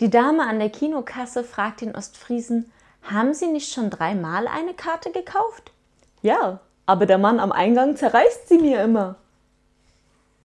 Die Dame an der Kinokasse fragt den Ostfriesen, haben Sie nicht schon dreimal eine Karte gekauft? Ja, aber der Mann am Eingang zerreißt sie mir immer.